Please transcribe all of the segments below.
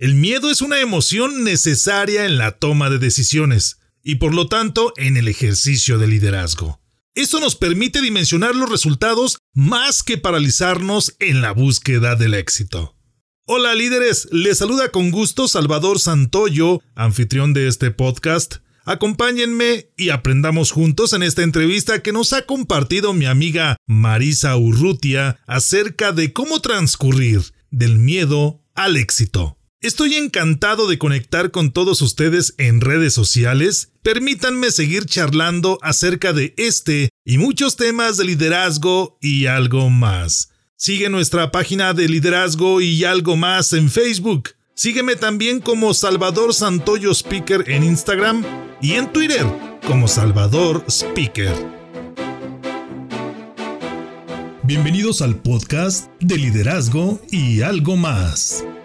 El miedo es una emoción necesaria en la toma de decisiones y por lo tanto en el ejercicio de liderazgo. Esto nos permite dimensionar los resultados más que paralizarnos en la búsqueda del éxito. Hola líderes, les saluda con gusto Salvador Santoyo, anfitrión de este podcast. Acompáñenme y aprendamos juntos en esta entrevista que nos ha compartido mi amiga Marisa Urrutia acerca de cómo transcurrir del miedo al éxito. Estoy encantado de conectar con todos ustedes en redes sociales. Permítanme seguir charlando acerca de este y muchos temas de liderazgo y algo más. Sigue nuestra página de liderazgo y algo más en Facebook. Sígueme también como Salvador Santoyo Speaker en Instagram y en Twitter como Salvador Speaker. Bienvenidos al podcast de liderazgo y algo más.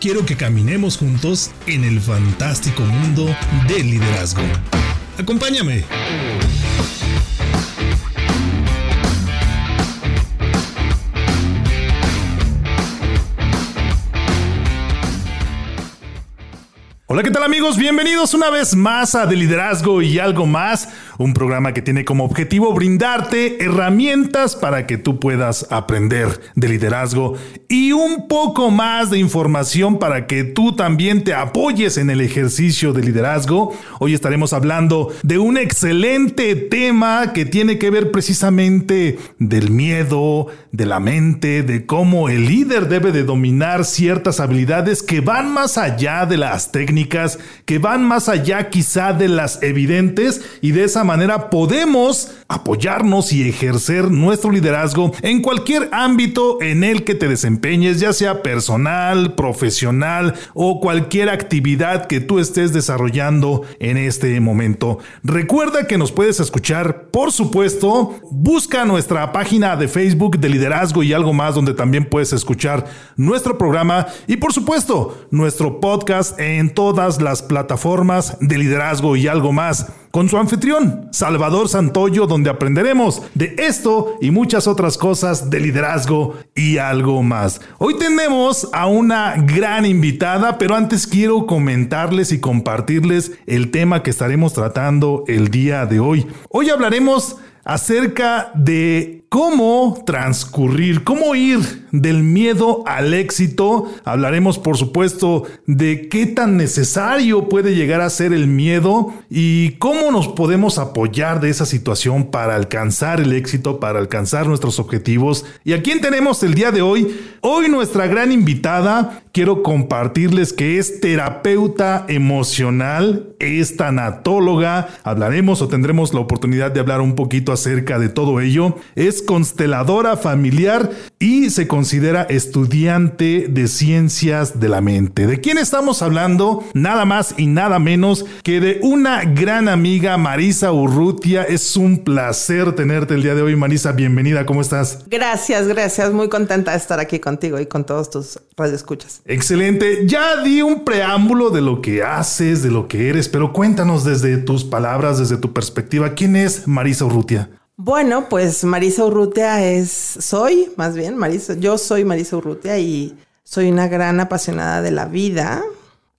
quiero que caminemos juntos en el fantástico mundo del liderazgo. Acompáñame. Hola, ¿qué tal amigos? Bienvenidos una vez más a De Liderazgo y algo más, un programa que tiene como objetivo brindarte herramientas para que tú puedas aprender de liderazgo y un poco más de información para que tú también te apoyes en el ejercicio de liderazgo. Hoy estaremos hablando de un excelente tema que tiene que ver precisamente del miedo, de la mente, de cómo el líder debe de dominar ciertas habilidades que van más allá de las técnicas que van más allá quizá de las evidentes y de esa manera podemos apoyarnos y ejercer nuestro liderazgo en cualquier ámbito en el que te desempeñes, ya sea personal, profesional o cualquier actividad que tú estés desarrollando en este momento. Recuerda que nos puedes escuchar, por supuesto, busca nuestra página de Facebook de liderazgo y algo más donde también puedes escuchar nuestro programa y por supuesto nuestro podcast en todas las plataformas de liderazgo y algo más con su anfitrión, Salvador Santoyo, donde aprenderemos de esto y muchas otras cosas de liderazgo y algo más. Hoy tenemos a una gran invitada, pero antes quiero comentarles y compartirles el tema que estaremos tratando el día de hoy. Hoy hablaremos acerca de cómo transcurrir, cómo ir del miedo al éxito. Hablaremos, por supuesto, de qué tan necesario puede llegar a ser el miedo y cómo nos podemos apoyar de esa situación para alcanzar el éxito, para alcanzar nuestros objetivos. ¿Y a quién tenemos el día de hoy? Hoy nuestra gran invitada, quiero compartirles que es terapeuta emocional, es tanatóloga. Hablaremos o tendremos la oportunidad de hablar un poquito acerca de todo ello. Es consteladora familiar y se considera estudiante de ciencias de la mente. ¿De quién estamos hablando? Nada más y nada menos que de una gran amiga, Marisa Urrutia. Es un placer tenerte el día de hoy, Marisa. Bienvenida, ¿cómo estás? Gracias, gracias. Muy contenta de estar aquí contigo y con todos tus radioescuchas. Excelente. Ya di un preámbulo de lo que haces, de lo que eres, pero cuéntanos desde tus palabras, desde tu perspectiva, ¿quién es Marisa Urrutia? Bueno, pues Marisa Urrutia es, soy, más bien, Marisa, yo soy Marisa Urrutia y soy una gran apasionada de la vida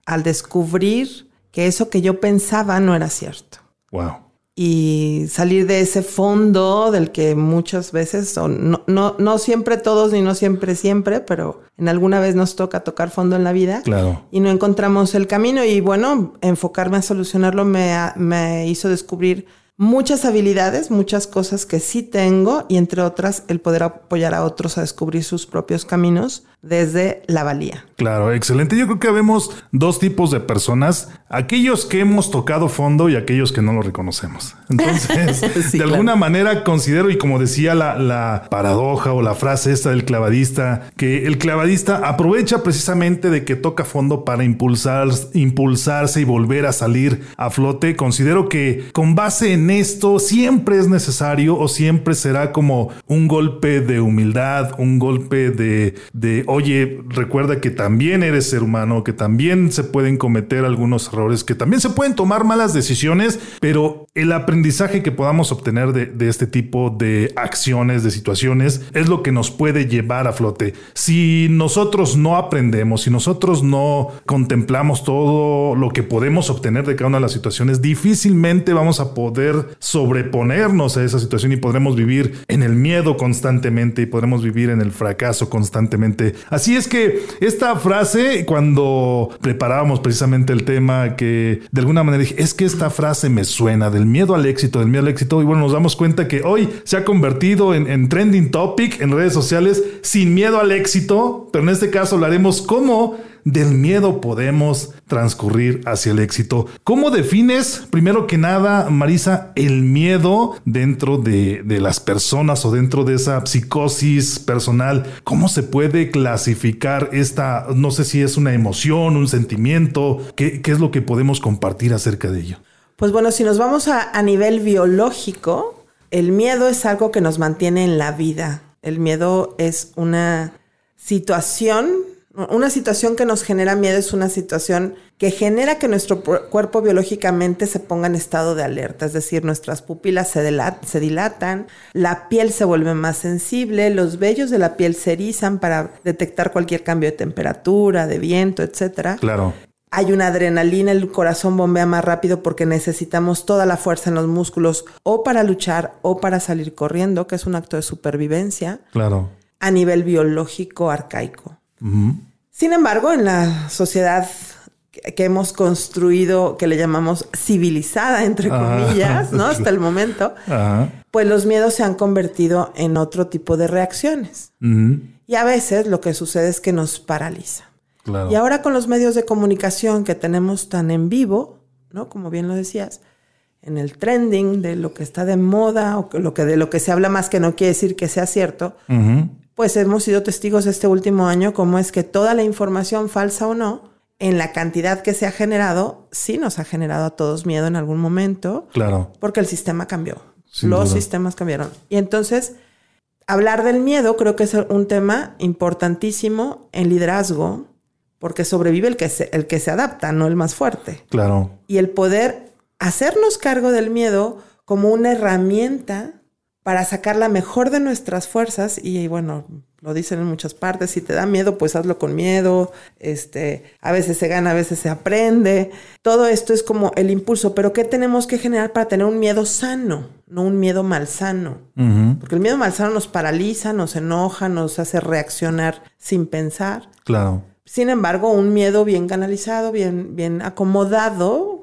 al descubrir que eso que yo pensaba no era cierto. Wow. Y salir de ese fondo del que muchas veces, no, no, no siempre todos ni no siempre siempre, pero en alguna vez nos toca tocar fondo en la vida. Claro. Y no encontramos el camino. Y bueno, enfocarme a solucionarlo me, me hizo descubrir muchas habilidades, muchas cosas que sí tengo y entre otras el poder apoyar a otros a descubrir sus propios caminos desde la valía. Claro, excelente. Yo creo que vemos dos tipos de personas, aquellos que hemos tocado fondo y aquellos que no lo reconocemos. Entonces, de alguna manera considero, y como decía la, la, paradoja o la frase esta del clavadista, que el clavadista aprovecha precisamente de que toca fondo para impulsar, impulsarse y volver a salir a flote. Considero que con base en esto siempre es necesario o siempre será como un golpe de humildad, un golpe de, de oye, recuerda que también eres ser humano, que también se pueden cometer algunos errores, que también se pueden tomar malas decisiones, pero el aprendizaje que podamos obtener de, este tipo de acciones, de situaciones, es lo que nos puede llevar a flote. Si nosotros no aprendemos, si nosotros no contemplamos todo lo que podemos obtener de cada una de las situaciones, difícilmente vamos a poder sobreponernos a esa situación y podremos vivir en el miedo constantemente y podremos vivir en el fracaso constantemente. Así es que esta frase, cuando preparábamos precisamente el tema, que de alguna manera dije, es que esta frase me suena del miedo al éxito, del miedo al éxito, y bueno, nos damos cuenta que hoy se ha convertido en, en trending topic en redes sociales sin miedo al éxito, pero en este caso hablaremos cómo del miedo podemos transcurrir hacia el éxito. ¿Cómo defines, primero que nada, Marisa, el miedo dentro de, las personas o dentro de esa psicosis personal? ¿Cómo se puede clasificar esta, no sé si es una emoción, un sentimiento? ¿Qué, es lo que podemos compartir acerca de ello? Pues bueno, si nos vamos a, a nivel biológico, el miedo es algo que nos mantiene en la vida. El miedo es una situación una situación que nos genera miedo es una situación que genera que nuestro cuerpo biológicamente se ponga en estado de alerta, es decir, nuestras pupilas se, se, dilatan, la piel se vuelve más sensible, los vellos de la piel se erizan para detectar cualquier cambio de temperatura, de viento, etc. Claro. Hay una adrenalina, el corazón bombea más rápido porque necesitamos toda la fuerza en los músculos o para luchar o para salir corriendo, que es un acto de supervivencia. Claro. A nivel biológico arcaico. Sin embargo, en la sociedad que hemos construido, que le llamamos civilizada, entre comillas, ¿no? Hasta el momento, pues los miedos se han convertido en otro tipo de reacciones. Y a veces lo que sucede es que nos paraliza. Y ahora con los medios de comunicación que tenemos tan en vivo, ¿no? Como bien lo decías, en el trending de lo que está de moda o lo que de lo que se habla más que no quiere decir que sea cierto, pues hemos sido testigos este último año cómo es que toda la información falsa o no, en la cantidad que se ha generado, sí nos ha generado a todos miedo en algún momento. Claro. Porque el sistema cambió. Los sistemas cambiaron. Y entonces, hablar del miedo creo que es un tema importantísimo en liderazgo, porque sobrevive el que se, el que se adapta, no el más fuerte. Claro. Y el poder hacernos cargo del miedo como una herramienta para sacar la mejor de nuestras fuerzas y bueno, lo dicen en muchas partes, si te da miedo, pues hazlo con miedo, este, a veces se gana, a veces se aprende. Todo esto es como el impulso, pero ¿qué tenemos que generar para tener un miedo sano, no un miedo malsano? Porque el miedo malsano nos paraliza, nos enoja, nos hace reaccionar sin pensar. Claro. Sin embargo, un miedo bien canalizado, bien, bien acomodado,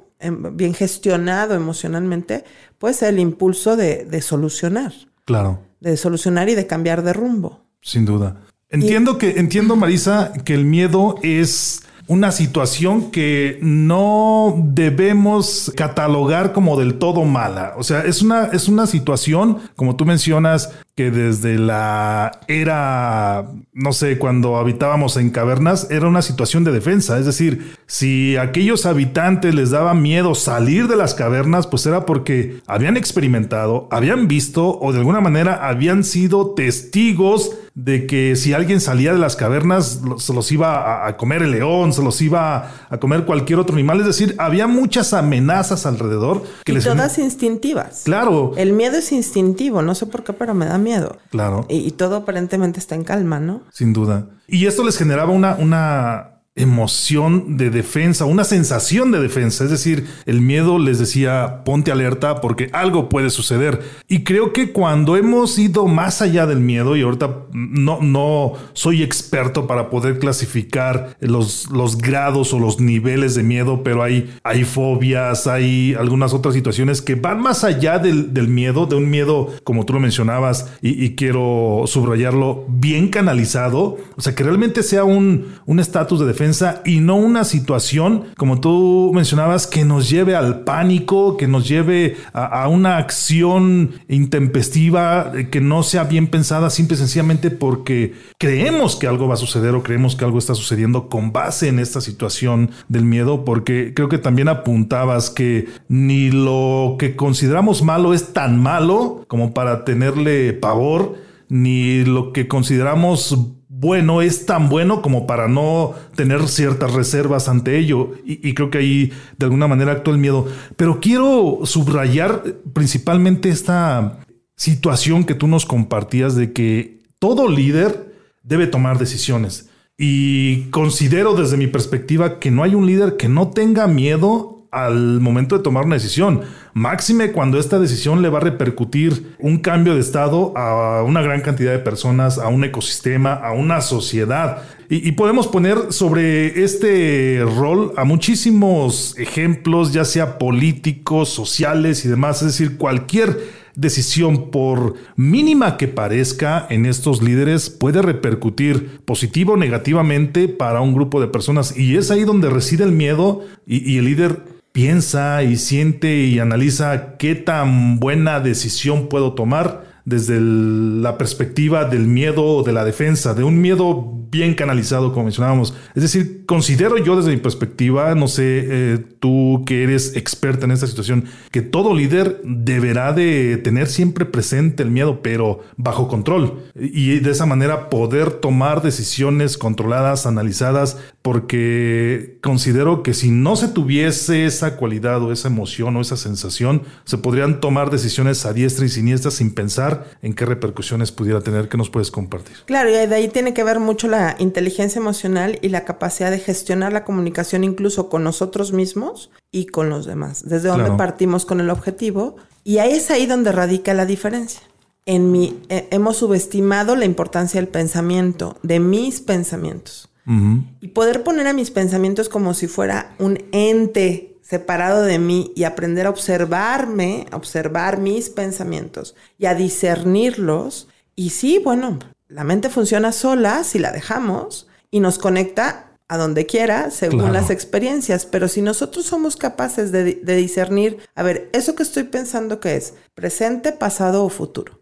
bien gestionado emocionalmente, puede ser el impulso de, solucionar. Claro. De solucionar y de cambiar de rumbo. Sin duda. Entiendo que, entiendo, Marisa, que el miedo es una situación que no debemos catalogar como del todo mala. O sea, es una, es una situación, como tú mencionas, que desde la era, no sé, cuando habitábamos en cavernas, era una situación de defensa. Es decir, si aquellos habitantes les daba miedo salir de las cavernas, pues era porque habían experimentado, habían visto o de alguna manera habían sido testigos de que si alguien salía de las cavernas se los iba a, comer el león, se los iba a comer cualquier otro animal. Es decir, había muchas amenazas alrededor. Que y todas instintivas. Claro. El miedo es instintivo, no sé por qué, pero me da miedo. Claro. Y, todo aparentemente está en calma, ¿no? Sin duda. Y esto les generaba una, una emoción de defensa, una sensación de defensa. Es decir, el miedo les decía, ponte alerta porque algo puede suceder. Y creo que cuando hemos ido más allá del miedo, y ahorita no, no soy experto para poder clasificar los, los grados o los niveles de miedo, pero hay, hay fobias, hay algunas otras situaciones que van más allá del, del miedo, de un miedo, como tú lo mencionabas, y, quiero subrayarlo, bien canalizado. O sea, que realmente sea un estatus de defensa y no una situación, como tú mencionabas, que nos lleve al pánico, que nos lleve a, una acción intempestiva, que no sea bien pensada, simple y sencillamente porque creemos que algo va a suceder o creemos que algo está sucediendo con base en esta situación del miedo, porque creo que también apuntabas que ni lo que consideramos malo es tan malo como para tenerle pavor, ni lo que consideramos bueno es tan bueno como para no tener ciertas reservas ante ello. Y, creo que ahí de alguna manera actúa el miedo. Pero quiero subrayar principalmente esta situación que tú nos compartías de que todo líder debe tomar decisiones. Y considero desde mi perspectiva que no hay un líder que no tenga miedo al momento de tomar una decisión. Máxime cuando esta decisión le va a repercutir un cambio de estado a una gran cantidad de personas, a un ecosistema, a una sociedad. Y, podemos poner sobre este rol a muchísimos ejemplos, ya sea políticos, sociales y demás. Es decir, cualquier decisión, por mínima que parezca en estos líderes, puede repercutir positivo o negativamente para un grupo de personas. Y es ahí donde reside el miedo y, el líder piensa y siente y analiza qué tan buena decisión puedo tomar desde la perspectiva del miedo o de la defensa, de un miedo bien canalizado, como mencionábamos. Es decir, considero yo desde mi perspectiva, no sé, eh, tú que eres experta en esta situación, que todo líder deberá de tener siempre presente el miedo, pero bajo control. Y de esa manera poder tomar decisiones controladas, analizadas, porque considero que si no se tuviese esa cualidad o esa emoción o esa sensación, se podrían tomar decisiones a diestra y siniestra sin pensar en qué repercusiones pudiera tener. ¿Qué nos puedes compartir? Claro, y de ahí tiene que ver mucho la inteligencia emocional y la capacidad de gestionar la comunicación incluso con nosotros mismos y con los demás. Desde donde partimos con el objetivo. Y ahí es ahí donde radica la diferencia. En mi, eh, hemos subestimado la importancia del pensamiento, de mis pensamientos. Y poder poner a mis pensamientos como si fuera un ente separado de mí y aprender a observarme, a observar mis pensamientos y a discernirlos. Y sí, bueno, la mente funciona sola si la dejamos y nos conecta a donde quiera según las experiencias. Pero si nosotros somos capaces de, de, discernir, a ver, eso que estoy pensando que es presente, pasado o futuro.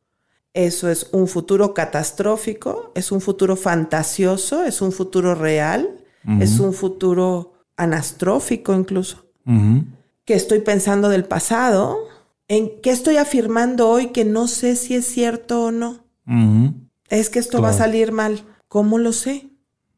Eso es un futuro catastrófico, es un futuro fantasioso, es un futuro real, es un futuro anastrófico incluso que estoy pensando del pasado, en qué estoy afirmando hoy que no sé si es cierto o no. Es que esto va a salir mal. ¿Cómo lo sé?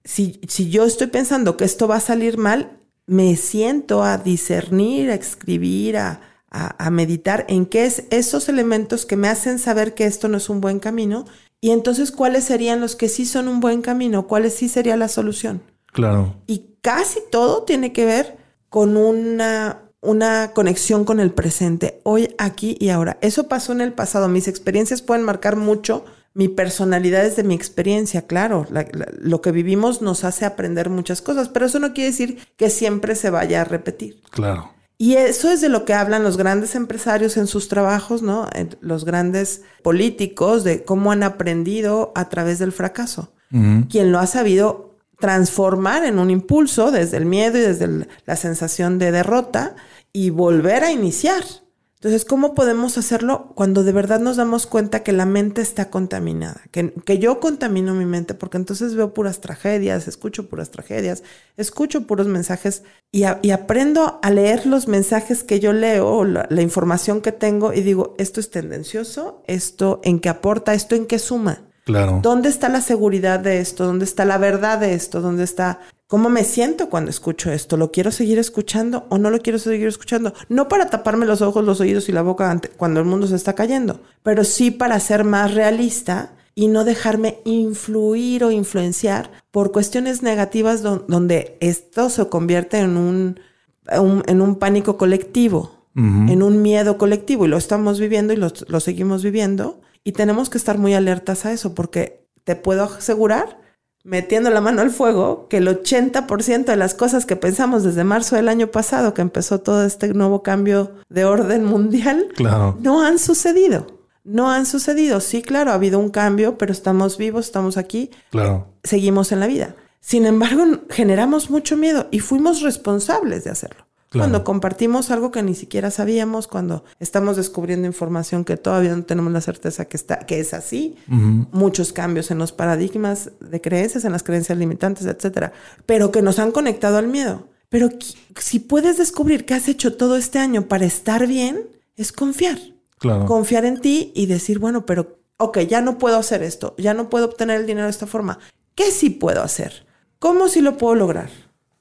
Si, si yo estoy pensando que esto va a salir mal, me siento a discernir, a escribir, a, a, meditar en qué es esos elementos que me hacen saber que esto no es un buen camino y entonces cuáles serían los que sí son un buen camino, cuáles sí sería la solución. Claro. Y casi todo tiene que ver con una, una conexión con el presente, hoy, aquí y ahora. Eso pasó en el pasado. Mis experiencias pueden marcar mucho mi personalidad es de mi experiencia, claro. lo que vivimos nos hace aprender muchas cosas, pero eso no quiere decir que siempre se vaya a repetir. Claro. Y eso es de lo que hablan los grandes empresarios en sus trabajos, ¿no? Los grandes políticos, de cómo han aprendido a través del fracaso. Quien lo ha sabido transformar en un impulso desde el miedo y desde la sensación de derrota y volver a iniciar. Entonces, ¿cómo podemos hacerlo cuando de verdad nos damos cuenta que la mente está contaminada? Que, que, yo contamino mi mente porque entonces veo puras tragedias, escucho puras tragedias, escucho puros mensajes y, aprendo a leer los mensajes que yo leo, la, la información que tengo y digo, esto es tendencioso, esto en qué aporta, esto en qué suma. Claro. ¿Dónde está la seguridad de esto? ¿Dónde está la verdad de esto? ¿Dónde está cómo me siento cuando escucho esto? ¿Lo quiero seguir escuchando o no lo quiero seguir escuchando? No para taparme los ojos, los oídos y la boca cuando el mundo se está cayendo, pero sí para ser más realista y no dejarme influir o influenciar por cuestiones negativas donde esto se convierte en un, en un pánico colectivo, en un miedo colectivo y lo estamos viviendo y lo, lo seguimos viviendo y tenemos que estar muy alertas a eso porque te puedo asegurar metiendo la mano al fuego que el 80% de las cosas que pensamos desde marzo del año pasado, que empezó todo este nuevo cambio de orden mundial, no han sucedido. No han sucedido. Sí, claro, ha habido un cambio, pero estamos vivos, estamos aquí. Claro. Seguimos en la vida. Sin embargo, generamos mucho miedo y fuimos responsables de hacerlo. Cuando compartimos algo que ni siquiera sabíamos, cuando estamos descubriendo información que todavía no tenemos la certeza que, está, que es así, muchos cambios en los paradigmas de creencias, en las creencias limitantes, etcétera, pero que nos han conectado al miedo. Pero si puedes descubrir que has hecho todo este año para estar bien, es confiar. Claro. Confiar en ti y decir, bueno, pero, ok, ya no puedo hacer esto, ya no puedo obtener el dinero de esta forma. ¿Qué sí puedo hacer? ¿Cómo sí lo puedo lograr?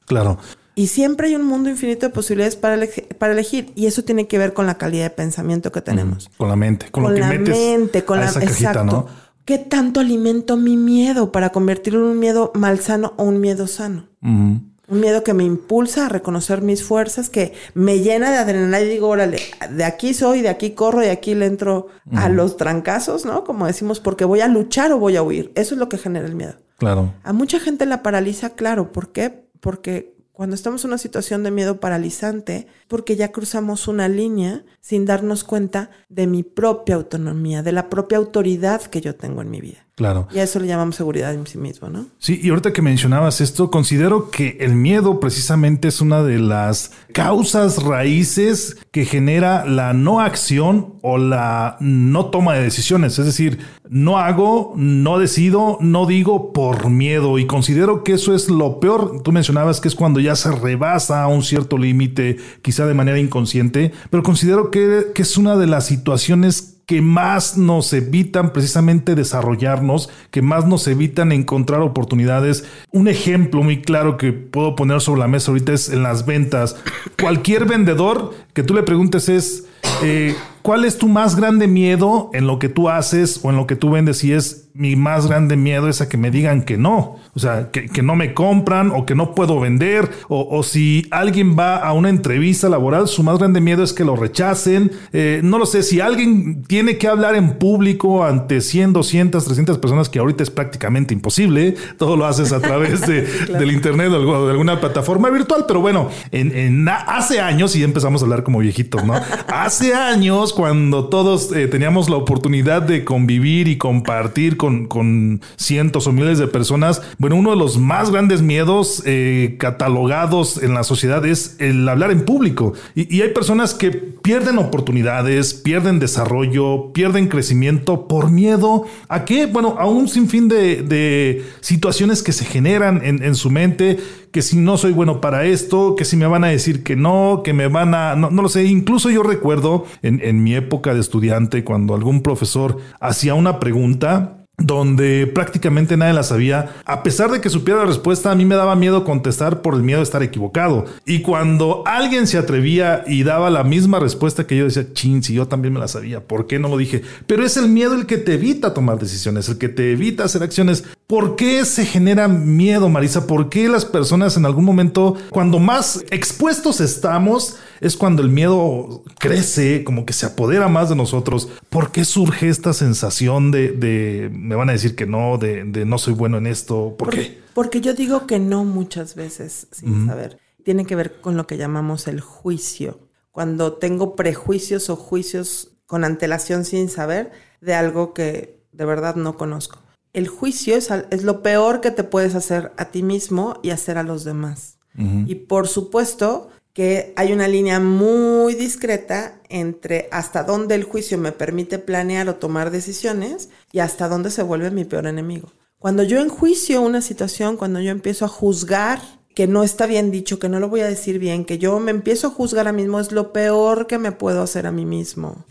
Claro. Y siempre hay un mundo infinito de posibilidades para, para elegir. Y eso tiene que ver con la calidad de pensamiento que tenemos. con la mente, con, lo que la mente, con la exacto. ¿Qué tanto alimento mi miedo para convertirlo en un miedo malsano o un miedo sano? Un miedo que me impulsa a reconocer mis fuerzas, que me llena de adrenalina y digo, órale, de aquí soy, de aquí corro, de aquí le entro a los trancazos, ¿no? Como decimos, porque voy a luchar o voy a huir. Eso es lo que genera el miedo. Claro. A mucha gente la paraliza, claro. ¿Por qué? Porque cuando estamos en una situación de miedo paralizante, porque ya cruzamos una línea sin darnos cuenta de mi propia autonomía, de la propia autoridad que yo tengo en mi vida. Claro. Y a eso le llamamos seguridad en sí mismo, ¿no? Sí, y ahorita que mencionabas esto, considero que el miedo precisamente es una de las causas raíces que genera la no acción o la no toma de decisiones. Es decir, no hago, no decido, no digo por miedo. Y considero que eso es lo peor. Tú mencionabas que es cuando ya se rebasa a un cierto límite, quizá de manera inconsciente, pero considero que, que es una de las situaciones que más nos evitan precisamente desarrollarnos, que más nos evitan encontrar oportunidades. Un ejemplo muy claro que puedo poner sobre la mesa ahorita es en las ventas. Cualquier vendedor que tú le preguntes es, eh, ¿cuál es tu más grande miedo en lo que tú haces o en lo que tú vendes? Y es mi más grande miedo es a que me digan que no. O sea, que, no me compran o que no puedo vender. O, si alguien va a una entrevista laboral, su más grande miedo es que lo rechacen. Eh, no lo sé, si alguien tiene que hablar en público ante 100, 200, 300 personas, que ahorita es prácticamente imposible, todo lo haces a través de, del internet o de alguna plataforma virtual. Pero bueno, en, hace años, y empezamos a hablar como viejitos, ¿no? hace años, cuando todos eh, teníamos la oportunidad de convivir y compartir con, cientos o miles de personas. Bueno, uno de los más grandes miedos eh, catalogados en la sociedad es el hablar en público. Y, hay personas que pierden oportunidades, pierden desarrollo, pierden crecimiento por miedo a qué? Bueno, a un sinfín de, situaciones que se generan en, su mente que si no soy bueno para esto, que si me van a decir que no, que me van a, no, lo sé, incluso yo recuerdo en, en mi época de estudiante cuando algún profesor hacía una pregunta donde prácticamente nadie la sabía. A pesar de que supiera la respuesta, a mí me daba miedo contestar por el miedo de estar equivocado. Y cuando alguien se atrevía y daba la misma respuesta que yo decía, chin, si yo también me la sabía, ¿por qué no lo dije? Pero es el miedo el que te evita tomar decisiones, el que te evita hacer acciones. ¿Por qué se genera miedo, Marisa? ¿Por qué las personas en algún momento, cuando más expuestos estamos, es cuando el miedo crece, como que se apodera más de nosotros? ¿Por qué surge esta sensación de, de me van a decir que no, de, no soy bueno en esto. ¿Por qué? Porque yo digo que no muchas veces sin saber. Tiene que ver con lo que llamamos el juicio. Cuando tengo prejuicios o juicios con antelación sin saber de algo que de verdad no conozco. El juicio es, es lo peor que te puedes hacer a ti mismo y hacer a los demás. Y por supuesto, que hay una línea muy discreta entre hasta dónde el juicio me permite planear o tomar decisiones y hasta dónde se vuelve mi peor enemigo. Cuando yo enjuicio una situación, cuando yo empiezo a juzgar que no está bien dicho, que no lo voy a decir bien, que yo me empiezo a juzgar a mí mismo, es lo peor que me puedo hacer a mí mismo.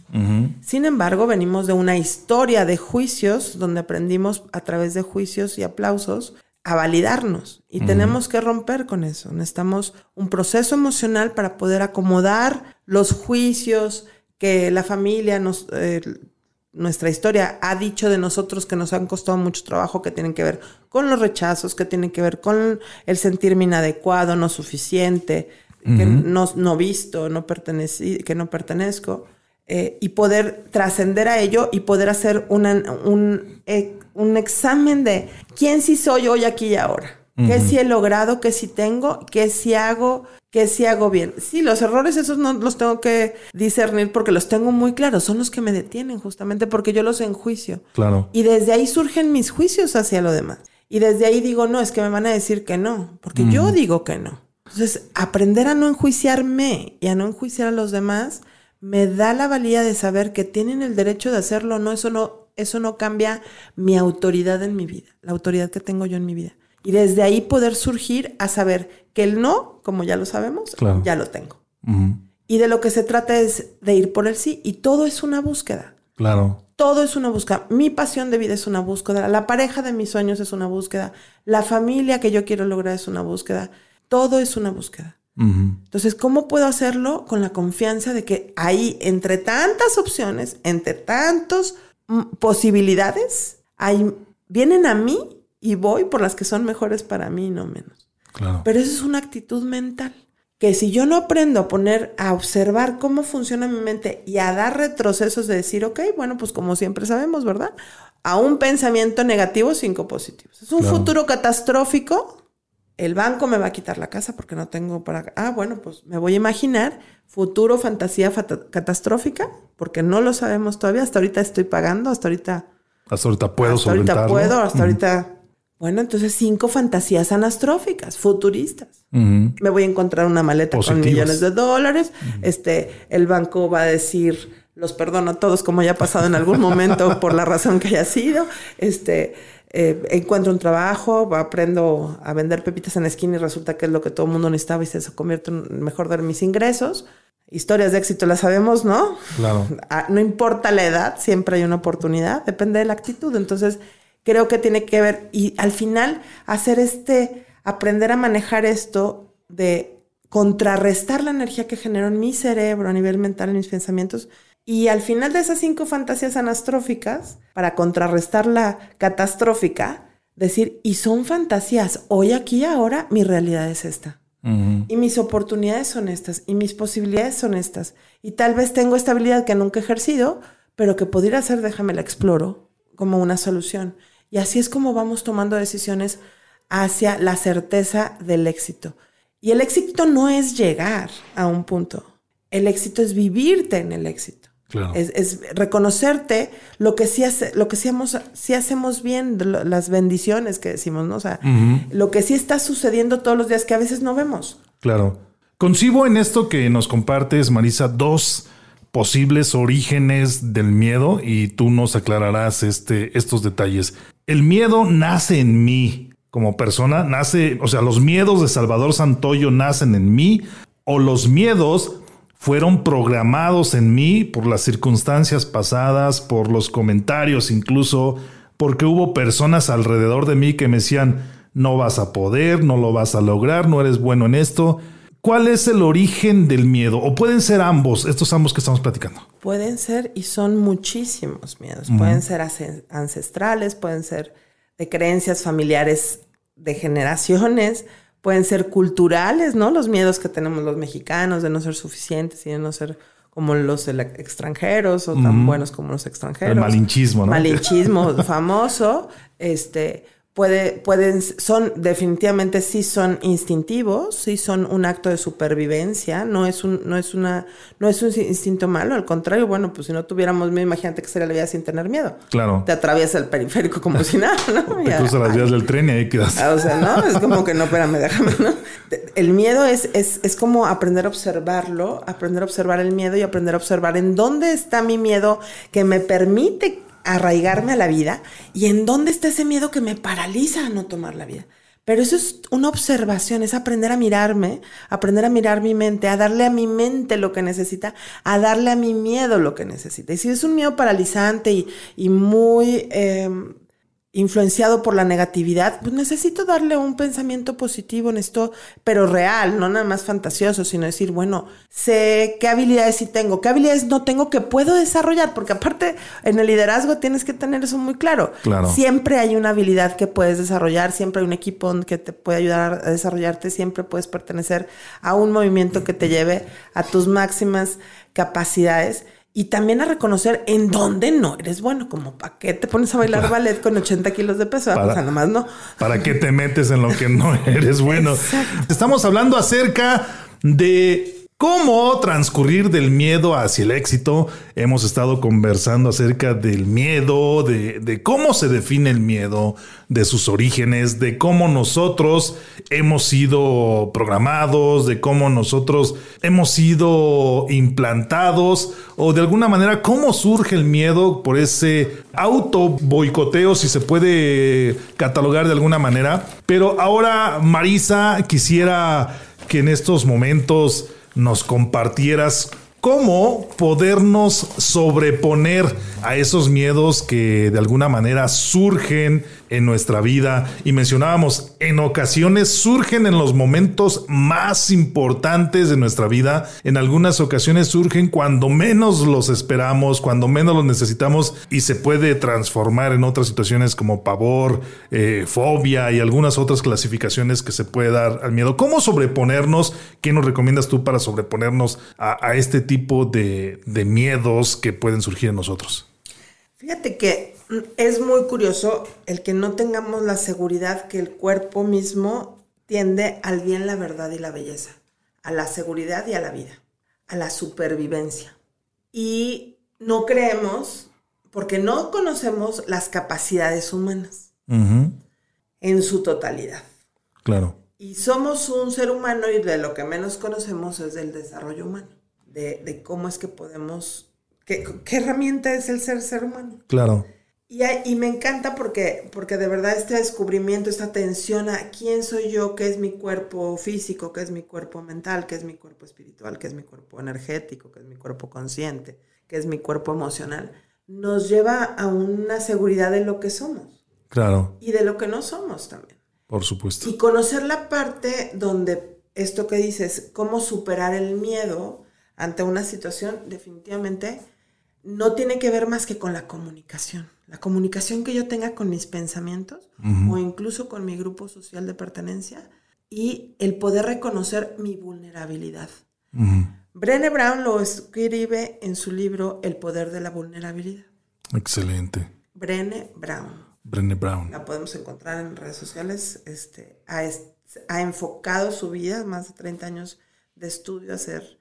Sin embargo, venimos de una historia de juicios donde aprendimos a través de juicios y aplausos a validarnos y tenemos que romper con eso. Necesitamos un proceso emocional para poder acomodar los juicios que la familia nos, eh, nuestra historia ha dicho de nosotros que nos han costado mucho trabajo, que tienen que ver con los rechazos, que tienen que ver con el sentirme inadecuado, no suficiente, que no, no visto, no pertenecí, que no pertenezco, eh, y poder trascender a ello y poder hacer una, un, un examen de quién sí soy hoy, aquí y ahora. ¿Qué sí he logrado? ¿Qué sí tengo? ¿Qué sí hago? ¿Qué sí hago bien? Sí, los errores esos no los tengo que discernir porque los tengo muy claros. Son los que me detienen justamente porque yo los enjuicio. Claro. Y desde ahí surgen mis juicios hacia lo demás. Y desde ahí digo, no, es que me van a decir que no, porque yo digo que no. Entonces, aprender a no enjuiciarme y a no enjuiciar a los demás me da la valía de saber que tienen el derecho de hacerlo. No, eso no, eso no cambia mi autoridad en mi vida, la autoridad que tengo yo en mi vida. Y desde ahí poder surgir a saber que el no, como ya lo sabemos, ya lo tengo. Y de lo que se trata es de ir por el sí. Y todo es una búsqueda. Claro. Todo es una búsqueda. Mi pasión de vida es una búsqueda. La pareja de mis sueños es una búsqueda. La familia que yo quiero lograr es una búsqueda. Todo es una búsqueda. Entonces, ¿cómo puedo hacerlo? Con la confianza de que ahí, entre tantas opciones, entre tantas mm, posibilidades, hay, vienen a mí y voy por las que son mejores para mí, no menos. Pero eso es una actitud mental. Que si yo no aprendo a poner, a observar cómo funciona mi mente y a dar retrocesos de decir, ok, bueno, pues como siempre sabemos, ¿verdad? A un pensamiento negativo, cinco positivos. Es un futuro catastrófico. El banco me va a quitar la casa porque no tengo para... Ah, bueno, pues me voy a imaginar futuro fantasía catastrófica porque no lo sabemos todavía. Hasta ahorita estoy pagando, hasta ahorita... Hasta ahorita puedo Hasta ahorita puedo, hasta ahorita bueno, entonces cinco fantasías anastróficas, futuristas. Me voy a encontrar una maleta con millones de dólares. Este, el banco va a decir, los perdono a todos, como ya ha pasado en algún momento por la razón que haya sido. Este, eh, encuentro un trabajo, aprendo a vender pepitas en la esquina y resulta que es lo que todo el mundo necesitaba y se convierte en mejor de mis ingresos. Historias de éxito las sabemos, ¿no? Claro. Ah, no importa la edad, siempre hay una oportunidad, depende de la actitud. Entonces, creo que tiene que ver y al final hacer este, aprender a manejar esto de contrarrestar la energía que generó en mi cerebro a nivel mental, en mis pensamientos. Y al final de esas cinco fantasías anastróficas, para contrarrestar la catastrófica, decir, y son fantasías, hoy, aquí, ahora, mi realidad es esta. Y mis oportunidades son estas, y mis posibilidades son estas. Y tal vez tengo esta habilidad que nunca he ejercido, pero que pudiera ser, déjame la exploro como una solución. Y así es como vamos tomando decisiones hacia la certeza del éxito. Y el éxito no es llegar a un punto. El éxito es vivirte en el éxito. Es, reconocerte lo que sí, hace, lo que sí, hacemos bien, las bendiciones que decimos, ¿no? O sea, lo que sí está sucediendo todos los días que a veces no vemos. Claro. Concibo en esto que nos compartes, Marisa, dos posibles orígenes del miedo y tú nos aclararás este, estos detalles. El miedo nace en mí como persona, nace, o sea, los miedos de Salvador Santoyo nacen en mí o los miedos fueron programados en mí por las circunstancias pasadas, por los comentarios incluso, porque hubo personas alrededor de mí que me decían, no vas a poder, no lo vas a lograr, no eres bueno en esto. ¿Cuál es el origen del miedo? ¿O pueden ser ambos, estos ambos que estamos platicando? Pueden ser y son muchísimos miedos. Pueden ser ancestrales, pueden ser de creencias familiares de generaciones, pueden ser culturales, ¿no? Los miedos que tenemos los mexicanos de no ser suficientes y de no ser como los extranjeros o tan buenos como los extranjeros. El malinchismo, ¿no? Malinchismo famoso. Este, puede, pueden, son, definitivamente sí son instintivos, sí son un acto de supervivencia, no es un, no es una, no es un instinto malo, al contrario, bueno, pues si no tuviéramos miedo, imagínate que sería la vida sin tener miedo. Claro. Te atraviesa el periférico como si nada, ¿no? Te cruzas las vías del tren y ahí quedas. Ah, o sea, no, es como que no, espérame, déjame, ¿no? El miedo es, es, es como aprender a observarlo, aprender a observar el miedo y aprender a observar en dónde está mi miedo que me permite arraigarme a la vida y en dónde está ese miedo que me paraliza a no tomar la vida. Pero eso es una observación, es aprender a mirarme, aprender a mirar mi mente, a darle a mi mente lo que necesita, a darle a mi miedo lo que necesita. Y si es un miedo paralizante y, muy em, influenciado por la negatividad, pues necesito darle un pensamiento positivo en esto, pero real, no nada más fantasioso, sino decir, bueno, sé qué habilidades sí tengo, qué habilidades no tengo que puedo desarrollar, porque aparte en el liderazgo tienes que tener eso muy claro. Claro. Siempre hay una habilidad que puedes desarrollar, siempre hay un equipo que te puede ayudar a desarrollarte, siempre puedes pertenecer a un movimiento que te lleve a tus máximas capacidades y también a reconocer en dónde no eres bueno, como para qué te pones a bailar ballet con 80 kilos de peso, Para- o sea, nomás no. ¿Para qué te metes en lo que no eres bueno? Estamos hablando acerca de cómo transcurrir del miedo hacia el éxito. Hemos estado conversando acerca del miedo, de, cómo se define el miedo, de sus orígenes, de cómo nosotros hemos sido programados, de cómo nosotros hemos sido implantados o de alguna manera cómo surge el miedo por ese auto boicoteo, si se puede catalogar de alguna manera. Pero ahora, Marisa, quisiera que en estos momentos nos compartieras cómo podernos sobreponer a esos miedos que de alguna manera surgen en nuestra vida. Y mencionábamos, en ocasiones surgen en los momentos más importantes de nuestra vida. En algunas ocasiones surgen cuando menos los esperamos, cuando menos los necesitamos y se puede transformar en otras situaciones como pavor, eh, fobia y algunas otras clasificaciones que se puede dar al miedo. ¿Cómo sobreponernos? ¿Qué nos recomiendas tú para sobreponernos a, este tipo de, de miedos que pueden surgir en nosotros? Fíjate que es muy curioso el que no tengamos la seguridad que el cuerpo mismo tiende al bien, la verdad y la belleza, a la seguridad y a la vida, a la supervivencia. Y no creemos, porque no conocemos las capacidades humanas en su totalidad. Claro, Y somos un ser humano y de lo que menos conocemos es del desarrollo humano, de, de cómo es que podemos, qué, qué herramienta es el ser ser humano. claro. Y, y me encanta porque, porque de verdad este descubrimiento, esta atención a quién soy yo, qué es mi cuerpo físico, qué es mi cuerpo mental, qué es mi cuerpo espiritual, qué es mi cuerpo energético, qué es mi cuerpo consciente, qué es mi cuerpo emocional, nos lleva a una seguridad de lo que somos Claro, y de lo que no somos también. por supuesto. Y conocer la parte donde esto que dices, cómo superar el miedo ante una situación, definitivamente no tiene que ver más que con la comunicación. La comunicación que yo tenga con mis pensamientos Ujú. o incluso con mi grupo social de pertenencia y el poder reconocer mi vulnerabilidad. Brené Brown lo escribe en su libro El poder de la vulnerabilidad. Excelente. Brené Brown Brené Brown. la podemos encontrar en redes sociales, este, ha, ha enfocado su vida, más de 30 años de estudio, hacer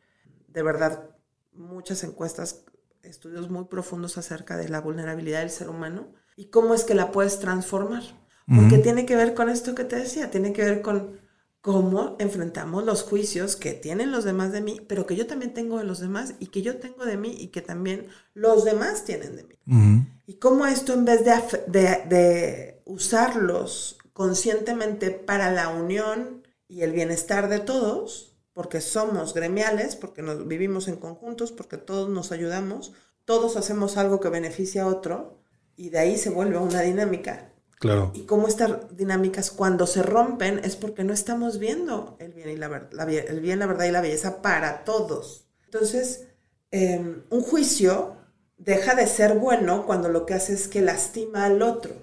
de verdad muchas encuestas, estudios muy profundos acerca de la vulnerabilidad del ser humano y cómo es que la puedes transformar. Porque tiene que ver con esto que te decía, tiene que ver con cómo enfrentamos los juicios que tienen los demás de mí, pero que yo también tengo de los demás y que yo tengo de mí y que también los demás tienen de mí. Y cómo esto en vez de, af- de- de usarlos conscientemente para la unión y el bienestar de todos, porque somos gremiales, porque nos vivimos en conjuntos, porque todos nos ayudamos, todos hacemos algo que beneficia a otro, y de ahí se vuelve una dinámica. Claro. Y cómo estas dinámicas cuando se rompen es porque no estamos viendo el bien, y la, la el bien, la verdad y la belleza para todos. Entonces, eh, un juicio deja de ser bueno cuando lo que hace es que lastima al otro.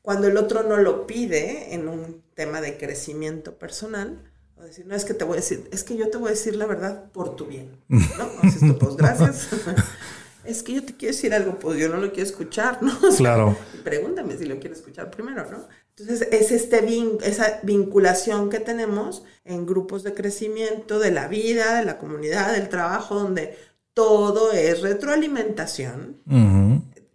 Cuando el otro no lo pide en un tema de crecimiento personal, o decir, no es que te voy a decir, es que yo te voy a decir la verdad por tu bien. ¿No? O dices tú, pues gracias. es que yo te quiero decir algo, pues yo no lo quiero escuchar, ¿no? O sea, Claro. Pregúntame si lo quiero escuchar primero, ¿no? Entonces, es este vin- esa vinculación que tenemos en grupos de crecimiento de la vida, de la comunidad, del trabajo, donde todo es retroalimentación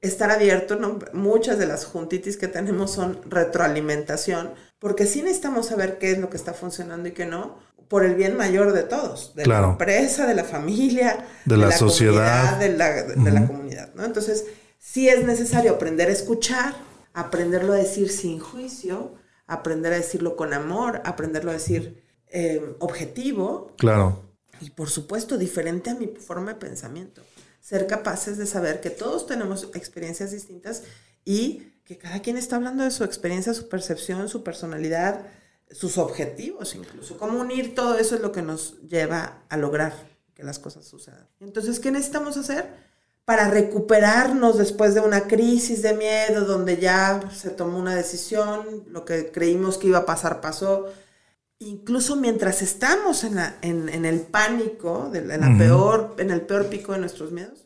estar abierto, ¿no? Muchas de las juntitis que tenemos son retroalimentación, porque sí necesitamos saber qué es lo que está funcionando y qué no, por el bien mayor de todos, de Claro. la empresa, de la familia, De la sociedad. comunidad, de la, de la comunidad, ¿no? Entonces, sí es necesario aprender a escuchar, aprenderlo a decir sin juicio, aprender a decirlo con amor, aprenderlo a decir eh, objetivo, Claro. y por supuesto diferente a mi forma de pensamiento. Ser capaces de saber que todos tenemos experiencias distintas y que cada quien está hablando de su experiencia, su percepción, su personalidad, sus objetivos incluso. Cómo unir todo eso es lo que nos lleva a lograr que las cosas sucedan. Entonces, ¿qué necesitamos hacer? Para recuperarnos después de una crisis de miedo, donde ya se tomó una decisión, lo que creímos que iba a pasar pasó. Incluso mientras estamos en, en, el pánico, en, la peor, en el peor pico de nuestros miedos,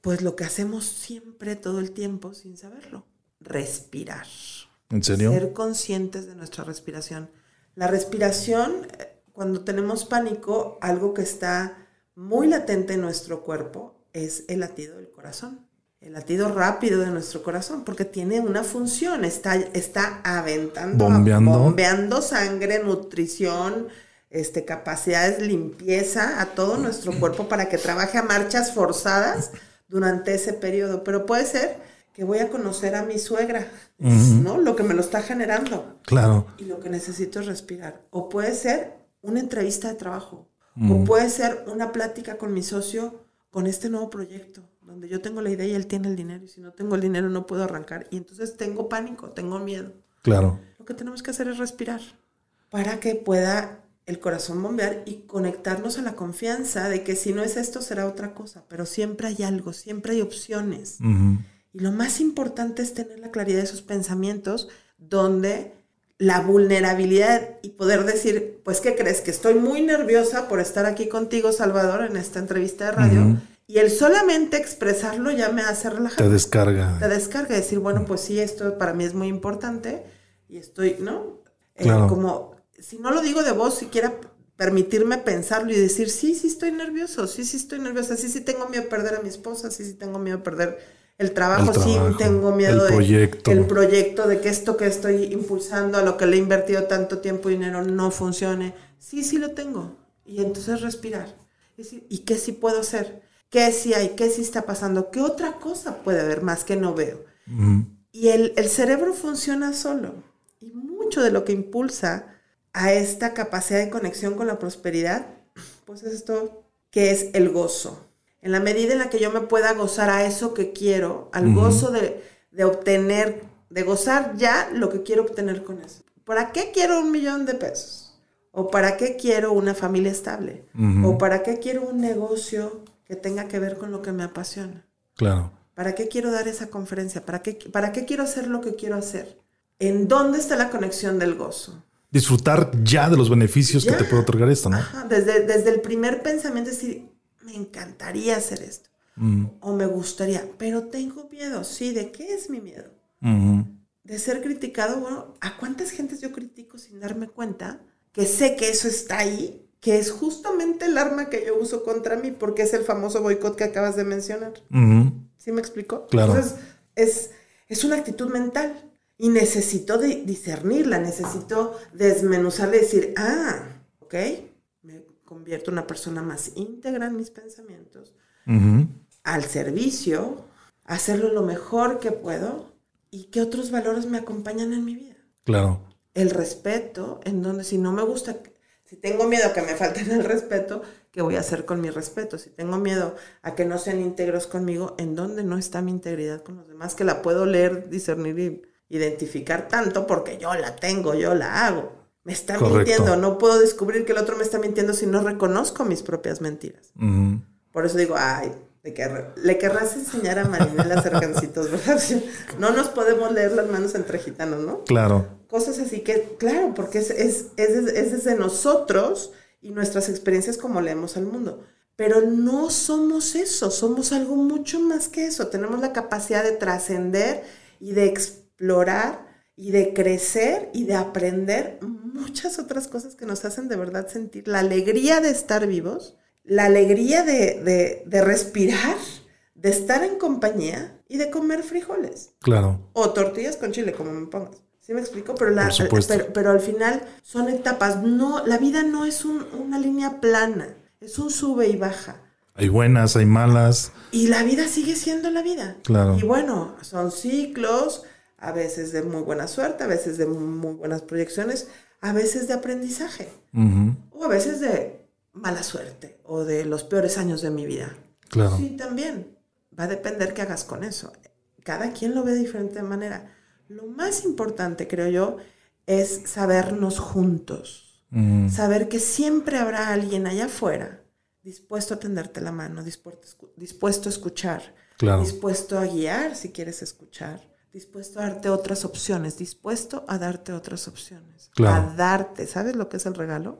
pues lo que hacemos siempre, todo el tiempo, sin saberlo, respirar. ¿En serio? Ser conscientes de nuestra respiración. La respiración, eh, cuando tenemos pánico, algo que está muy latente en nuestro cuerpo es el latido del corazón. El latido rápido de nuestro corazón, porque tiene una función, está, está aventando, bombeando. sangre, nutrición, este, capacidades, limpieza a todo nuestro cuerpo para que trabaje a marchas forzadas durante ese periodo. Pero puede ser que voy a conocer a mi suegra, ¿no? Lo que me lo está generando. Claro. Y lo que necesito es respirar. O puede ser una entrevista de trabajo. O puede ser una plática con mi socio con este nuevo proyecto, donde yo tengo la idea y él tiene el dinero. Y si no tengo el dinero no puedo arrancar. Y entonces tengo pánico, tengo miedo. Claro. Lo que tenemos que hacer es respirar para que pueda el corazón bombear y conectarnos a la confianza de que si no es esto será otra cosa, pero siempre hay algo, siempre hay opciones. Y lo más importante es tener la claridad de esos pensamientos donde la vulnerabilidad y poder decir, pues, ¿qué crees? Que estoy muy nerviosa por estar aquí contigo, Salvador, en esta entrevista de radio. Y el solamente expresarlo ya me hace relajar. Te descarga. Te descarga, decir, bueno, pues sí, esto para mí es muy importante y estoy, ¿no? Eh, como, si no lo digo de voz, siquiera permitirme pensarlo y decir, sí, sí estoy nervioso, sí, sí estoy nerviosa, sí, sí tengo miedo a perder a mi esposa, sí, sí tengo miedo a perder el trabajo, sí tengo miedo el proyecto. el proyecto de que esto que estoy impulsando, a lo que le he invertido tanto tiempo y dinero no funcione. Sí, sí lo tengo. Y entonces respirar. ¿Y qué sí puedo hacer? ¿Qué sí hay? ¿Qué sí está pasando? ¿Qué otra cosa puede haber más que no veo? Y el, el cerebro funciona solo. Y mucho de lo que impulsa a esta capacidad de conexión con la prosperidad, pues es esto que es el gozo en la medida en la que yo me pueda gozar a eso que quiero, al gozo de, obtener, de gozar ya lo que quiero obtener con eso. ¿Para qué quiero un millón de pesos? ¿O para qué quiero una familia estable? ¿O para qué quiero un negocio que tenga que ver con lo que me apasiona? Claro. ¿Para qué quiero dar esa conferencia? ¿Para qué, para qué quiero hacer lo que quiero hacer? ¿En dónde está la conexión del gozo? Disfrutar ya de los beneficios que te puede otorgar esto, ¿no? desde, desde el primer pensamiento, es decir, me encantaría hacer esto. Mm. O me gustaría, pero tengo miedo. Sí, ¿de qué es mi miedo? De ser criticado. Bueno, ¿a cuántas gentes yo critico sin darme cuenta que sé que eso está ahí? Que es justamente el arma que yo uso contra mí, porque es el famoso boicot que acabas de mencionar. ¿Sí me explico? Claro. Entonces, es, es una actitud mental. Y necesito de discernirla, necesito desmenuzarla y decir, ah, ok, convierto en una persona más íntegra en mis pensamientos, al servicio, hacerlo lo mejor que puedo y qué otros valores me acompañan en mi vida. Claro. El respeto, en donde si no me gusta, si tengo miedo a que me falten el respeto, ¿qué voy a hacer con mi respeto? Si tengo miedo a que no sean íntegros conmigo, ¿en dónde no está mi integridad con los demás? Que la puedo leer, discernir y identificar tanto porque yo la tengo, yo la hago me está mintiendo. No puedo descubrir que el otro me está mintiendo si no reconozco mis propias mentiras. Por eso digo, ay, le querrás enseñar a Marinela Cercancitos, ¿verdad? No nos podemos leer las manos entre gitanos, ¿no? Claro. Cosas así que, claro, porque es, es, es, desde nosotros y nuestras experiencias como leemos al mundo. Pero no somos eso, somos algo mucho más que eso. Tenemos la capacidad de trascender y de explorar y de crecer y de aprender muchas otras cosas que nos hacen de verdad sentir la alegría de estar vivos, la alegría de, respirar, de estar en compañía y de comer frijoles. Claro. O tortillas con chile, como me pongas. ¿Sí me explico? Pero, la, pero, al final son etapas. No, la vida no es una línea plana, es un sube y baja. Hay buenas, hay malas. Y la vida sigue siendo la vida. Claro. Y bueno, son ciclos, a veces de muy buena suerte, a veces de muy buenas proyecciones, a veces de aprendizaje, o a veces de mala suerte, o de los peores años de mi vida. Claro. Sí, también. Va a depender qué hagas con eso. cada quien lo ve de diferente manera. Lo más importante, creo yo, es sabernos juntos. Saber que siempre habrá alguien allá afuera dispuesto a tenderte la mano, dispuesto, dispuesto a escuchar, Claro. dispuesto a guiar si quieres escuchar, dispuesto a darte otras opciones, dispuesto a darte otras opciones, Claro. a darte, ¿sabes lo que es el regalo?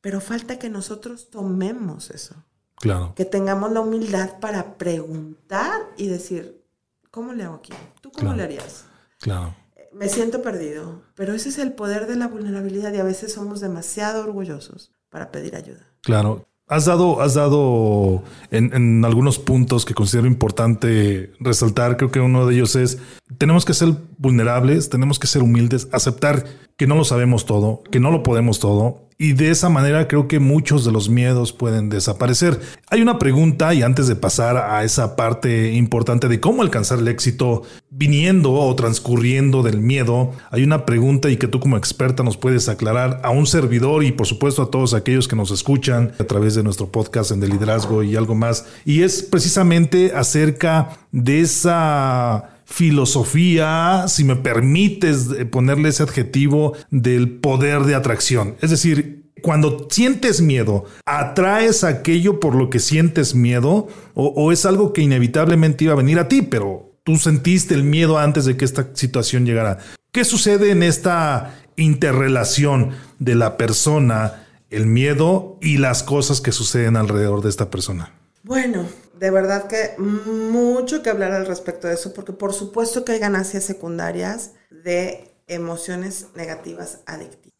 Pero falta que nosotros tomemos eso, Claro. que tengamos la humildad para preguntar y decir, ¿cómo le hago aquí? ¿Tú cómo Claro. le harías? Claro. Me siento perdido, pero ese es el poder de la vulnerabilidad y a veces somos demasiado orgullosos para pedir ayuda. Claro. Has dado, has dado en, en algunos puntos que considero importante resaltar. Creo que uno de ellos es tenemos que ser vulnerables, tenemos que ser humildes, aceptar que no lo sabemos todo, que no lo podemos todo. Y de esa manera creo que muchos de los miedos pueden desaparecer. Hay una pregunta y antes de pasar a esa parte importante de cómo alcanzar el éxito viniendo o transcurriendo del miedo, hay una pregunta y que tú como experta nos puedes aclarar a un servidor y por supuesto a todos aquellos que nos escuchan a través de nuestro podcast en de liderazgo y algo más. Y es precisamente acerca de esa filosofía, si me permites eh, ponerle ese adjetivo del poder de atracción. Es decir, cuando sientes miedo, ¿atraes aquello por lo que sientes miedo o, o es algo que inevitablemente iba a venir a ti, pero tú sentiste el miedo antes de que esta situación llegara? ¿Qué sucede en esta interrelación de la persona, el miedo y las cosas que suceden alrededor de esta persona? Bueno, de verdad que mucho que hablar al respecto de eso, porque por supuesto que hay ganancias secundarias de emociones negativas adictivas.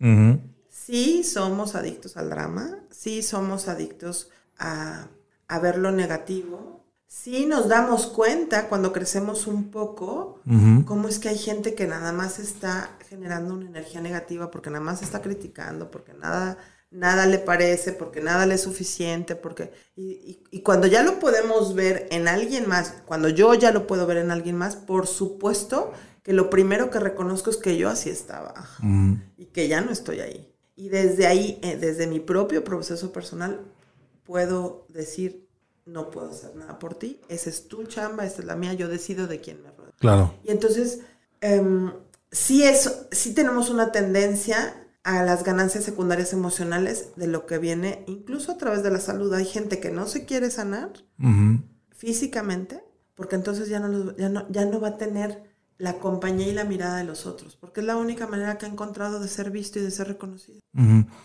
Sí somos adictos al drama, sí somos adictos a, a ver lo negativo, sí nos damos cuenta cuando crecemos un poco cómo es que hay gente que nada más está generando una energía negativa porque nada más está criticando, porque nada, nada le parece, porque nada le es suficiente, porque... Y, y- y cuando ya lo podemos ver en alguien más, cuando yo ya lo puedo ver en alguien más, por supuesto que lo primero que reconozco es que yo así estaba Ujú. y que ya no estoy ahí. Y desde ahí, eh, desde mi propio proceso personal, puedo decir, no puedo hacer nada por ti, esa es tu chamba, esta es la mía, yo decido de quién me rodeo. Claro. Y entonces, em, sí, es, sí tenemos una tendencia a las ganancias secundarias emocionales de lo que viene, incluso a través de la salud. Hay gente que no se quiere sanar físicamente, porque entonces ya no, los- ya no, ya no va a tener la compañía y la mirada de los otros, porque es la única manera que ha encontrado de ser visto y de ser reconocido.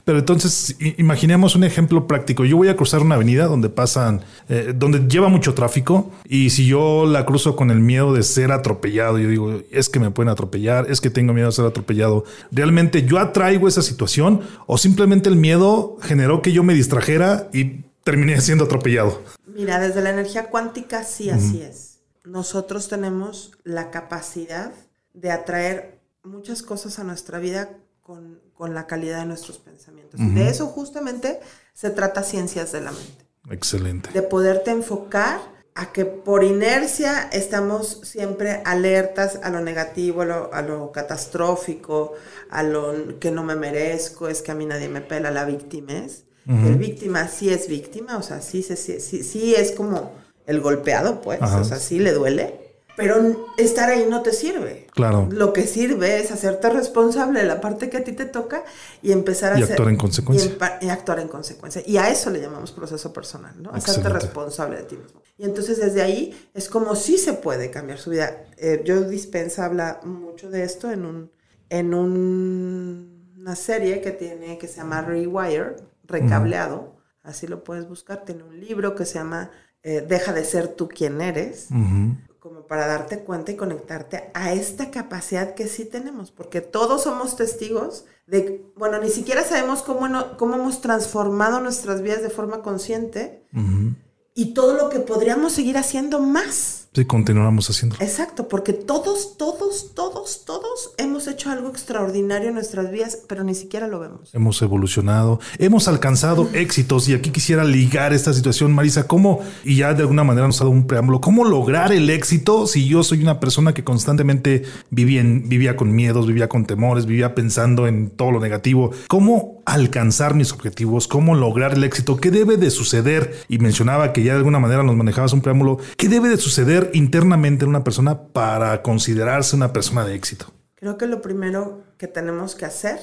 Pero entonces imaginemos un ejemplo práctico. Yo voy a cruzar una avenida donde pasan, eh, donde lleva mucho tráfico y si yo la cruzo con el miedo de ser atropellado, yo digo, es que me pueden atropellar, es que tengo miedo de ser atropellado. ¿Realmente yo atraigo esa situación o simplemente el miedo generó que yo me distrajera y terminé siendo atropellado? Mira, desde la energía cuántica sí así es. Nosotros tenemos la capacidad de atraer muchas cosas a nuestra vida con, con la calidad de nuestros pensamientos. De eso justamente se trata Ciencias de la Mente. Excelente. De poderte enfocar a que por inercia estamos siempre alertas a lo negativo, a lo, a lo catastrófico, a lo que no me merezco, es que a mí nadie me pela, la víctima es. El víctima sí es víctima, o sea, sí, sí, sí, sí es como el golpeado, pues, Ajá. o sea, sí le duele, pero estar ahí no te sirve. Claro. Lo que sirve es hacerte responsable de la parte que a ti te toca y empezar a Y hacer- actuar en consecuencia. y actuar en consecuencia. Y a eso le llamamos proceso personal, ¿no? Hacerte Excelente. responsable de ti mismo. Y entonces desde ahí es como si se puede cambiar su vida. Eh, Joe Dispensa habla mucho de esto en un en un- una serie que tiene que se llama Rewire, recableado, así lo puedes buscar. Tiene un libro que se llama eh, Deja de ser tú quien eres como para darte cuenta y conectarte a esta capacidad que sí tenemos, porque todos somos testigos de, bueno, ni siquiera sabemos cómo, no- cómo hemos transformado nuestras vidas de forma consciente y todo lo que podríamos seguir haciendo más. Sí, continuamos haciendo. Exacto, porque todos, todos, todos, todos hemos hecho algo extraordinario en nuestras vidas, pero ni siquiera lo vemos. Hemos evolucionado, hemos alcanzado éxitos y aquí quisiera ligar esta situación, Marisa, ¿cómo, y ya de alguna manera nos ha dado un preámbulo, cómo lograr el éxito si yo soy una persona que constantemente vivía, en- vivía con miedos, vivía con temores, vivía pensando en todo lo negativo? ¿Cómo alcanzar mis objetivos? ¿Cómo lograr el éxito? ¿Qué debe de suceder? Y mencionaba que ya de alguna manera nos manejabas un preámbulo, ¿qué debe de suceder internamente en una persona para considerarse una persona de éxito? Creo que lo primero que tenemos que hacer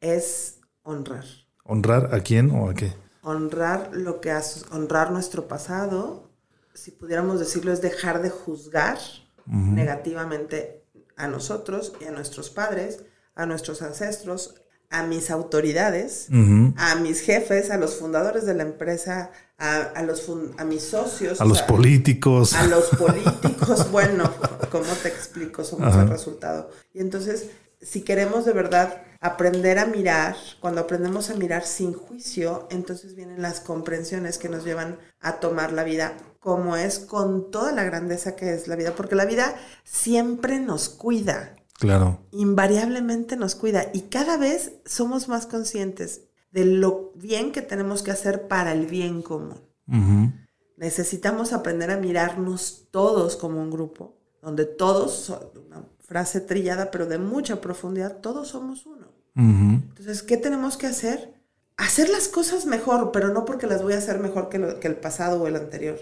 es honrar. ¿Honrar a quién o a qué? Honrar lo que hace, honrar nuestro pasado. Si pudiéramos decirlo, es dejar de juzgar negativamente a nosotros y a nuestros padres, a nuestros ancestros, a mis autoridades, a mis jefes, a los fundadores de la empresa, a, los a mis socios. A los políticos. A los políticos. bueno, ¿cómo te explico? Somos el resultado. Y entonces, si queremos de verdad aprender a mirar, cuando aprendemos a mirar sin juicio, entonces vienen las comprensiones que nos llevan a tomar la vida como es con toda la grandeza que es la vida, porque la vida siempre nos cuida. Claro. Invariablemente nos cuida y cada vez somos más conscientes de lo bien que tenemos que hacer para el bien común. Necesitamos aprender a mirarnos todos como un grupo, donde todos, una frase trillada pero de mucha profundidad, todos somos uno. Entonces, ¿qué tenemos que hacer? Hacer las cosas mejor, pero no porque las voy a hacer mejor que, el pasado o el anterior.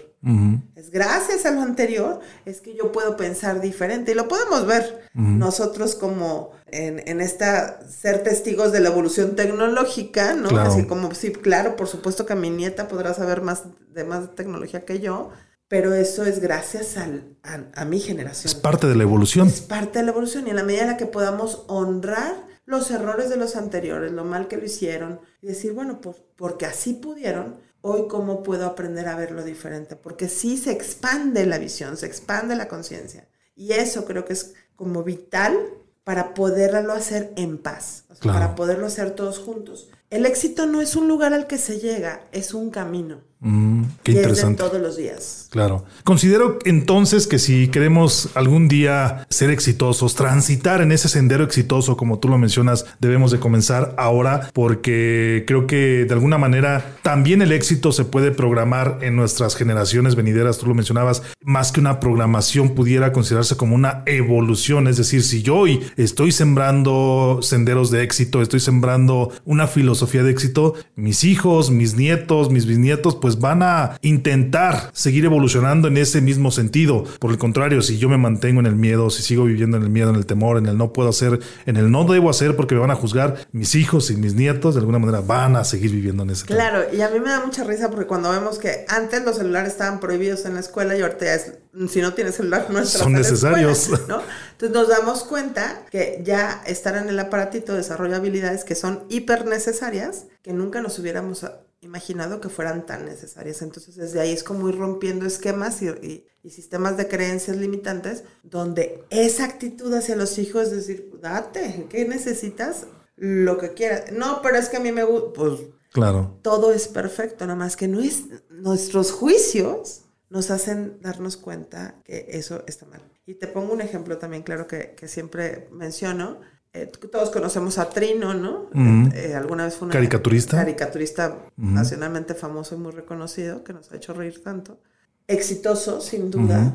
Es gracias a lo anterior, es que yo puedo pensar diferente y lo podemos ver nosotros como en, en, esta ser testigos de la evolución tecnológica, ¿no? Así como, sí, claro, por supuesto que mi nieta podrá saber más de más tecnología que yo, pero eso es gracias al, a, a mi generación. Es parte de la evolución. Es parte de la evolución y en la medida en la que podamos honrar los errores de los anteriores, lo mal que lo hicieron, y decir, bueno, pues porque así pudieron, hoy cómo puedo aprender a verlo diferente, porque sí se expande la visión, se expande la conciencia. Y eso creo que es como vital para poderlo hacer en paz, para poderlo hacer todos juntos. El éxito no es un lugar al que se llega, es un camino. Mm, qué interesante. todos los días. Claro. Considero entonces que si queremos algún día ser exitosos, transitar en ese sendero exitoso, como tú lo mencionas, debemos de comenzar ahora, porque creo que de alguna manera también el éxito se puede programar en nuestras generaciones venideras. Tú lo mencionabas, más que una programación pudiera considerarse como una evolución. Es decir, si yo hoy estoy sembrando senderos de éxito, estoy sembrando una filosofía de éxito, mis hijos, mis nietos, mis bisnietos, pues van a intentar seguir evolucionando en ese mismo sentido. Por el contrario, si yo me mantengo en el miedo, si sigo viviendo en el miedo, en el temor, en el no puedo hacer, en el no debo hacer porque me van a juzgar, mis hijos y mis nietos de alguna manera van a seguir viviendo en ese Claro, y a mí me da mucha risa porque cuando vemos que antes los celulares estaban prohibidos en la escuela y ahorita es, si no tienes celular no Son necesarios. Entonces nos damos cuenta que ya estar en el aparatito desarrolla habilidades que son hiper necesarias que nunca nos hubiéramos imaginado que fueran tan necesarias. Entonces, desde ahí es como ir rompiendo esquemas y, sistemas de creencias limitantes, donde esa actitud hacia los hijos es decir, date, ¿qué necesitas? Lo que quieras. No, pero es que a mí me gusta. Pues, claro. Todo es perfecto, nada más que no es, nuestros juicios nos hacen darnos cuenta que eso está mal. Y te pongo un ejemplo también, claro, que, que siempre menciono. Eh, todos conocemos a Trino, ¿no? Eh, alguna vez fue un caricaturista. Caricaturista nacionalmente famoso y muy reconocido, que nos ha hecho reír tanto. Exitoso, sin duda.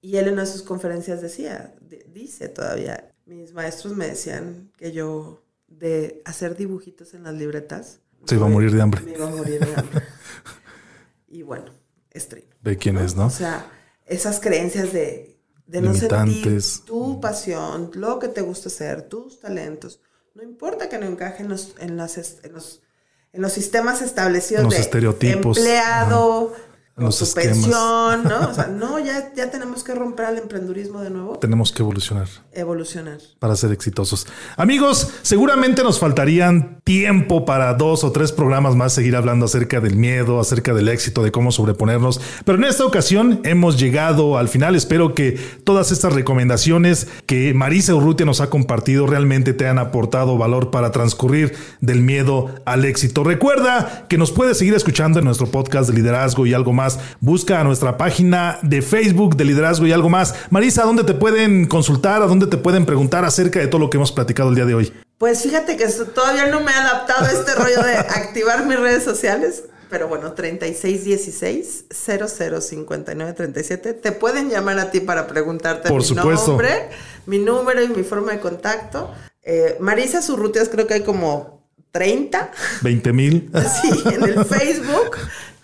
Y él en una de sus conferencias decía, dice todavía, mis maestros me decían que yo de hacer dibujitos en las libretas. Se iba a morir de hambre. Me iba a morir de hambre. y bueno, es Trino. Ve quién es, ¿no? O sea, esas creencias de de no sentir tu pasión, lo que te gusta hacer, tus talentos. No importa que no encajen en los, en, las, en los, en los sistemas establecidos los de estereotipos. empleado, los su pensión, ¿no? O sea, no, ya, ya tenemos que romper al emprendurismo de nuevo. Tenemos que evolucionar. Evolucionar. Para ser exitosos. Amigos, seguramente nos faltarían tiempo para dos o tres programas más seguir hablando acerca del miedo, acerca del éxito, de cómo sobreponernos. Pero en esta ocasión hemos llegado al final. Espero que todas estas recomendaciones que Marisa Urrutia nos ha compartido realmente te han aportado valor para transcurrir del miedo al éxito. Recuerda que nos puedes seguir escuchando en nuestro podcast de liderazgo y algo más Busca a nuestra página de Facebook de Liderazgo y algo más. Marisa, ¿dónde te pueden consultar? ¿A dónde te pueden preguntar acerca de todo lo que hemos platicado el día de hoy? Pues fíjate que todavía no me he adaptado a este rollo de activar mis redes sociales. Pero bueno, 3616 005937. Te pueden llamar a ti para preguntarte Por mi nombre, mi número y mi forma de contacto. Eh, Marisa Surrutias creo que hay como 30. 20 mil. Sí, en el Facebook.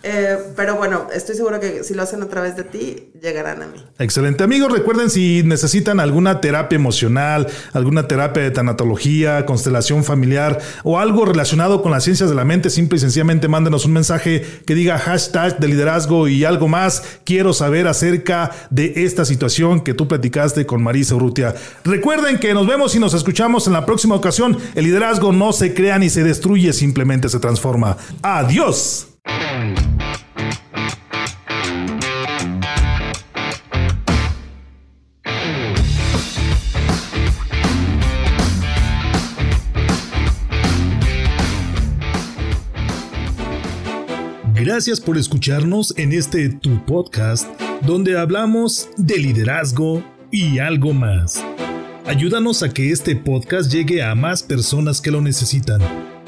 Eh, pero bueno, estoy seguro que si lo hacen a través de ti, llegarán a mí. Excelente. Amigos, recuerden si necesitan alguna terapia emocional, alguna terapia de tanatología, constelación familiar o algo relacionado con las ciencias de la mente, simple y sencillamente mándenos un mensaje que diga hashtag de liderazgo y algo más. Quiero saber acerca de esta situación que tú platicaste con Marisa Urrutia. Recuerden que nos vemos y nos escuchamos en la próxima ocasión. El liderazgo no se crea ni se destruye, simplemente se transforma. Adiós. Gracias por escucharnos en este Tu Podcast, donde hablamos de liderazgo y algo más. Ayúdanos a que este podcast llegue a más personas que lo necesitan.